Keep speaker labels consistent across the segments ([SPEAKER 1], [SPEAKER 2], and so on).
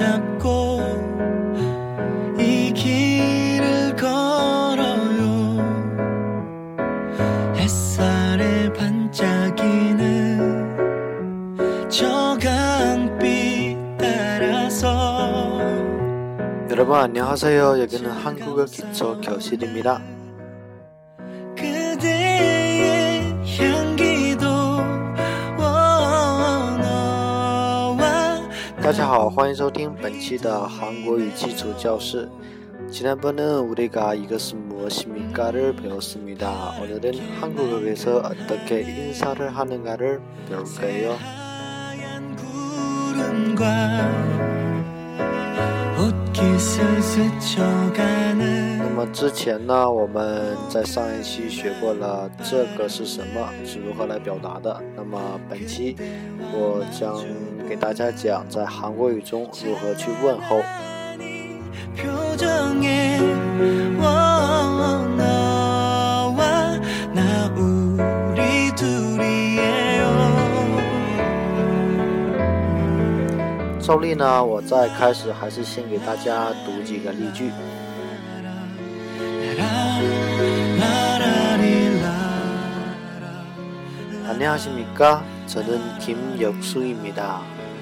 [SPEAKER 1] 잡고 이 길을 걸어요. 햇살에 반짝이는 저 강빛 따라서 여러분 안녕하세요. 여기는 한국어 기초 교실입니다. 大家好，欢迎收听本期的韩国语基础教室。지난번은 우리가 이것은 무엇입니까를 배웠습니다. 오늘은 한국어에서 어떻게 인사를 하는가를 배울 거예요. 那么之前呢，我们在上一期学过了这个是什么，是如何来表达的。那么本期我将 给大家讲在韩国语中如何去问候。照例呢，我在开始还是先给大家读几个例句。안녕하십니까저는김영수입니다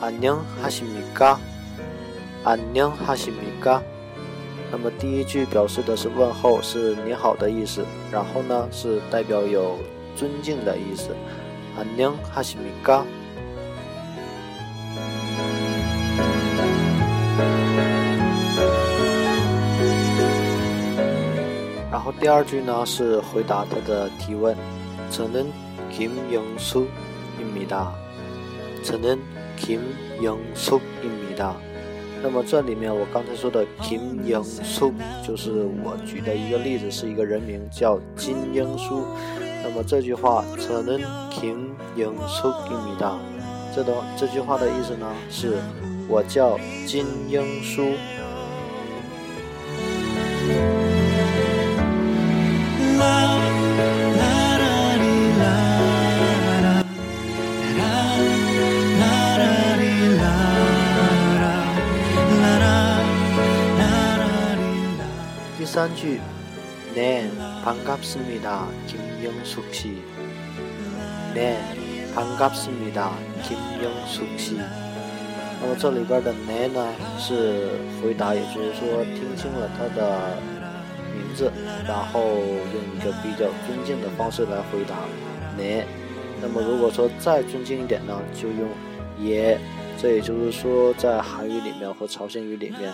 [SPEAKER 1] 안녕하십니 까？ 안녕하십니 까？ 那么第一句表示的是问候，是你好的意思，然后呢是代表有尊敬的意思。안녕하십니 까？ 然后第二句呢是回答他的提问，저는김영수입니 다。 저는 김영수입니 다。 那么这里面我刚才说的김영수就是我举的一个例子，是一个人名叫金英书。那么这句话저는김영수입니 다。 这的这句话的意思呢是，我叫金英书。 三句，네반갑습니다 김영숙 씨。 네반갑습니다 김영숙 씨。 那么这里边的네呢是回答，也就是说听清了他的名字，然后用一个比较尊敬的方式来回答네。 那么如果说再尊敬一点呢，就用예。 这也就是说在韩语里面或朝鲜语里面，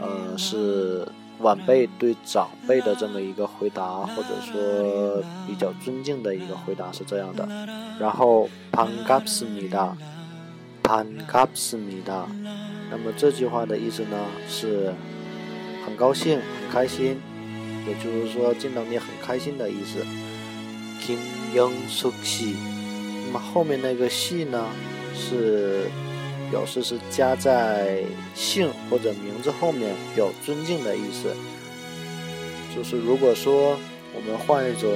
[SPEAKER 1] 呃是。 晚辈对长辈的这么一个回答或者说比较尊敬的一个回答是这样的。然后 panglossmeada panglossmeada 那么这句话的意思呢是很高兴很开心也就是说见到你很开心的意思。Kim yungsuki 那么后面那个西呢是表示是加在姓或者名字后面，表尊敬的意思。就是如果说我们换一种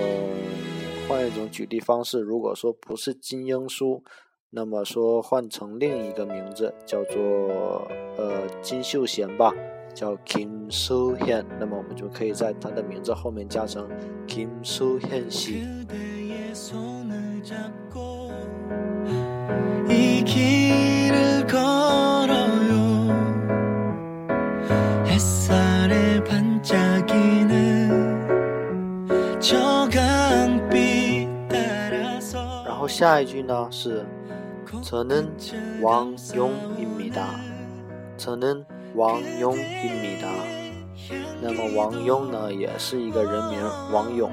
[SPEAKER 1] 换一种举例方式，如果说不是金英书，那么说换成另一个名字，叫做呃金秀贤吧，叫 Kim So Hian，那么我们就可以在他的名字后面加成 Kim So Hian 系。下一句呢是저는왕용입니다 저는왕용입니다那么王勇呢也是一个人名王勇，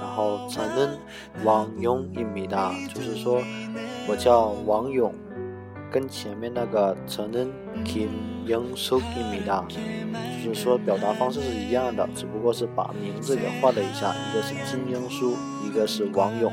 [SPEAKER 1] 然后저는왕용입니다就是说我叫王勇， 跟前面那个承认김영숙입니다就是说表达方式是一样的，只不过是把名字给换了一下，一个是金英淑，一个是王勇。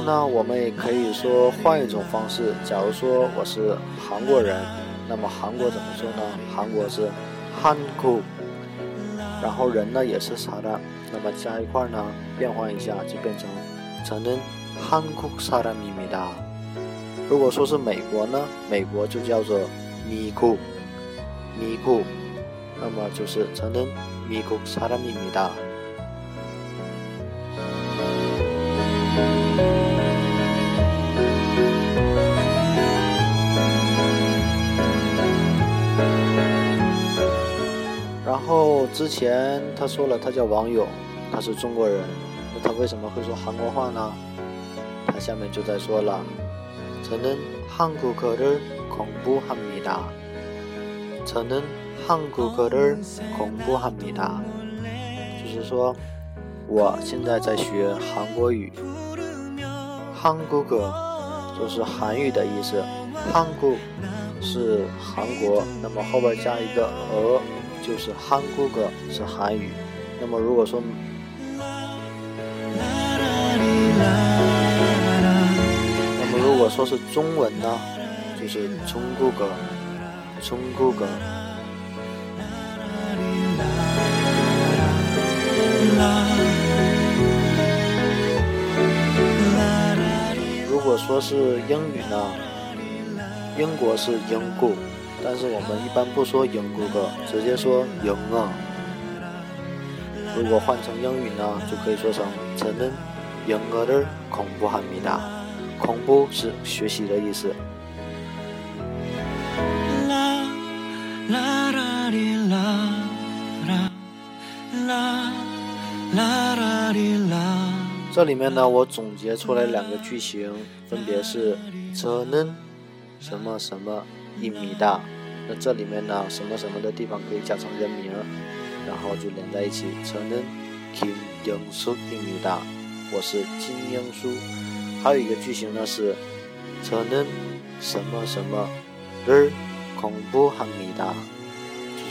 [SPEAKER 1] 后呢，我们也可以说换一种方式。假如说我是韩国人，那么韩国怎么说呢？韩国是韩国，然后人呢也是啥的，那么加一块呢，变换一下就变成承认韩国사람입니다如果说是美国呢，美国就叫做米库，米库，那么就是承认米库사람입니다 后之前他说了，他叫王勇，他是中国人，那他为什么会说韩国话呢？他下面就在说了。저는한국어를공부합니다저는한국어를공부합니다就是说，我现在在学韩国语。한국어就是韩语的意思，한국是韩国，那么后边加一个어 就是韩 Google 是韩语，那么如果说那么如果说是中文呢，就是中 Google 中 Google 如果说是英语呢，英国是英国。但是我们一般不说英国歌，直接说英啊。如果换成英语呢，就可以说成저는영어를공부합니다恐怖是学习的意思。这里面呢，我总结出来两个句型，分别是저는什么什么 一米大，那这里面呢，什么什么的地方可以加上人名，然后就连在一起。车轮金英淑一米大，我是金英书。还有一个句型呢是车轮什么什么的恐怖哈米达，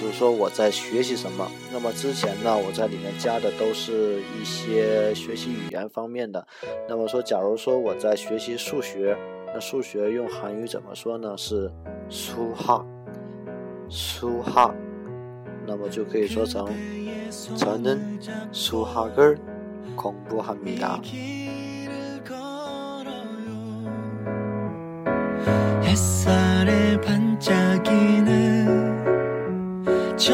[SPEAKER 1] 就是说我在学习什么。那么之前呢，我在里面加的都是一些学习语言方面的。那么说，假如说我在学习数学。那数学用韩语怎么说呢？是수 학， 수 학， 那么就可以说成저는수학을공부합니 다。 现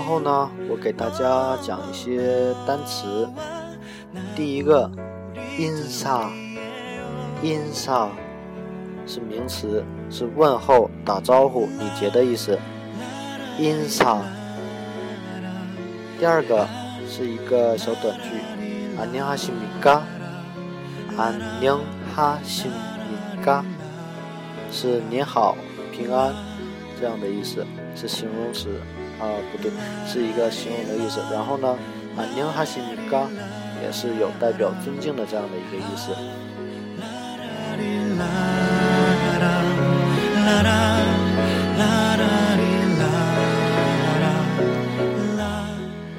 [SPEAKER 1] 过后呢，我给大家讲一些单词。第一个，인 사， 인 사， 是名词，是问候、打招呼、礼节的意思。인 사。 第二个是一个小短句，안녕하십니 까？ 안녕하십니 까？ 是你好、平安这样的意思，是形容词 啊，不对，是一个形容的意思。然后呢，안녕하십니 까， 也是有代表尊敬的这样的一个意思。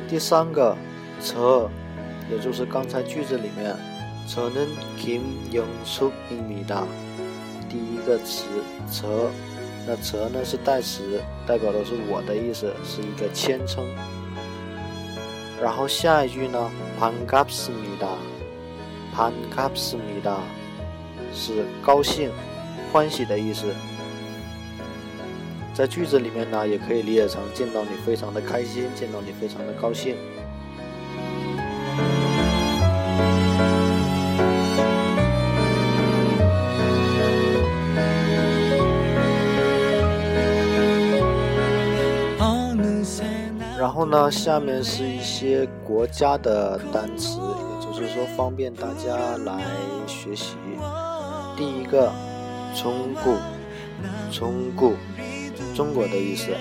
[SPEAKER 1] 第三个， 저， 也就是刚才句子里面，저는김영숙입니 다。 第一个词， 저。 那词呢，是代词，代表的是我的意思，是一个谦称。然后下一句呢，pangap smida，pangap smida，是高兴欢喜的意思。在句子里面呢，也可以理解成见到你非常的开心，见到你非常的高兴。然后呢，下面是一些国家的单词，也就是说方便大家来学习。第一个，中国，中国。中国的意思，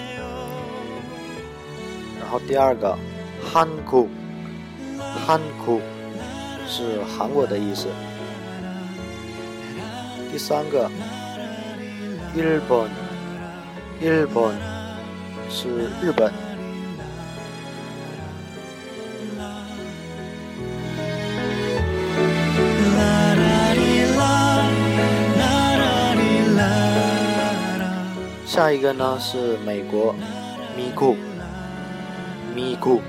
[SPEAKER 1] 然后第二个，韩国，韩国是韩国的意思。第三个，日本，日本是日本。下一个呢是美国咪咕咪咕，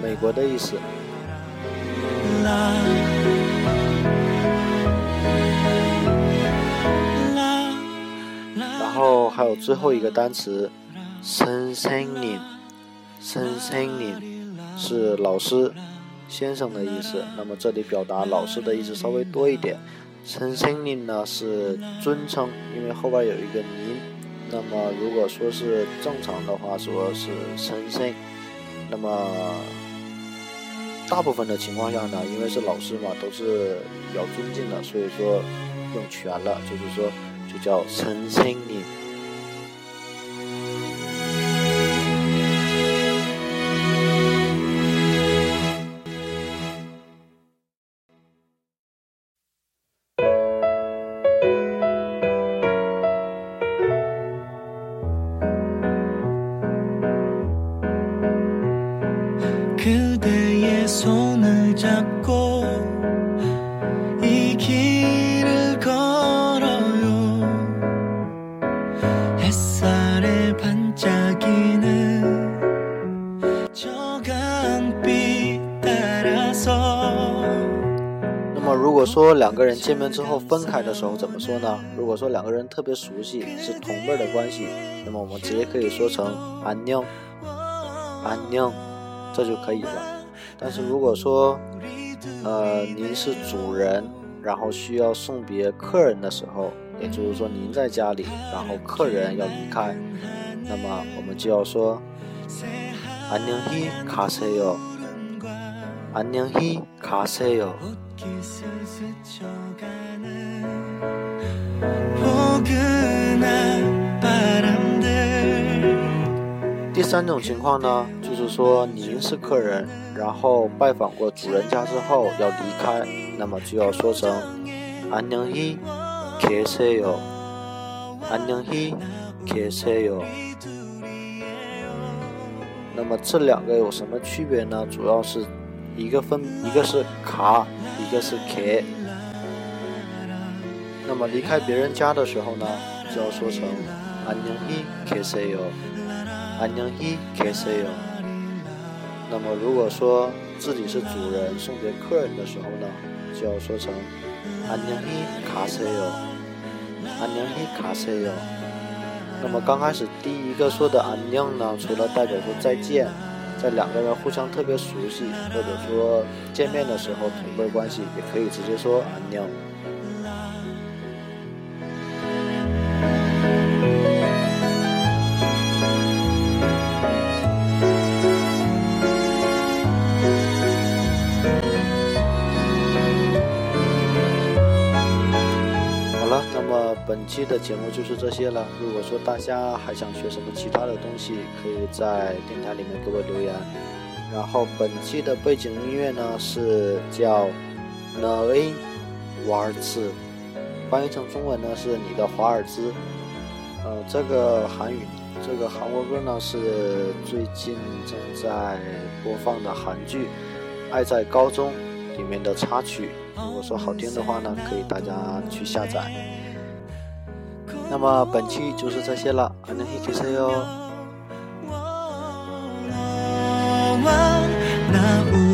[SPEAKER 1] 美国的意思。然后还有最后一个单词，sen senin，sen senin 是老师、先生的意思。那么这里表达老师的意思稍微多一点，称声您呢是尊称，因为后边有一个您。那么如果说是正常的话，说是称声。那么大部分的情况下呢，因为是老师嘛，都是比较尊敬的，所以说用全了，就是说就叫称声您。如果说两个人见面之后分开的时候怎么说呢？如果说两个人特别熟悉，是同辈的关系，那么我们直接可以说成安녕安녕这就可以了。但是如果说，呃，您是主人，然后需要送别客人的时候，也就是说您在家里，然后客人要离开，那么我们就要说안녕히가세 요， 안녕히가세 요。 第三种情况呢，就是 说您是客人，然后拜访过主人家之后要离开，那么就要说成안녕히계세 요， 안녕히계세 요。 那么这两个有什么区别呢？主要是一个分，一个是卡，一个是 K。那么离开别人家的时候呢，就要说成안녕히계세 요， 안녕히계세 요。 那么如果说自己是主人送别客人的时候呢，就要说成안녕히가세 요， 안녕히가세 요。 那么刚开始第一个说的안녕呢，除了代表说再见，在两个人互相特别熟悉或者说见面的时候同辈关系，也可以直接说안 本期的节目就是这些了。如果说大家还想学什么其他的东西，可以在电台里面给我留言。然后本期的背景音乐呢是叫《n a 瓦尔兹》，翻译成中文呢是你的华尔兹。呃，这个韩语，这个韩国歌呢是最近正在播放的韩剧《爱在高中》里面的插曲。如果说好听的话呢，可以大家去下载。那么本期就是这些了还能一起吃哟。我们不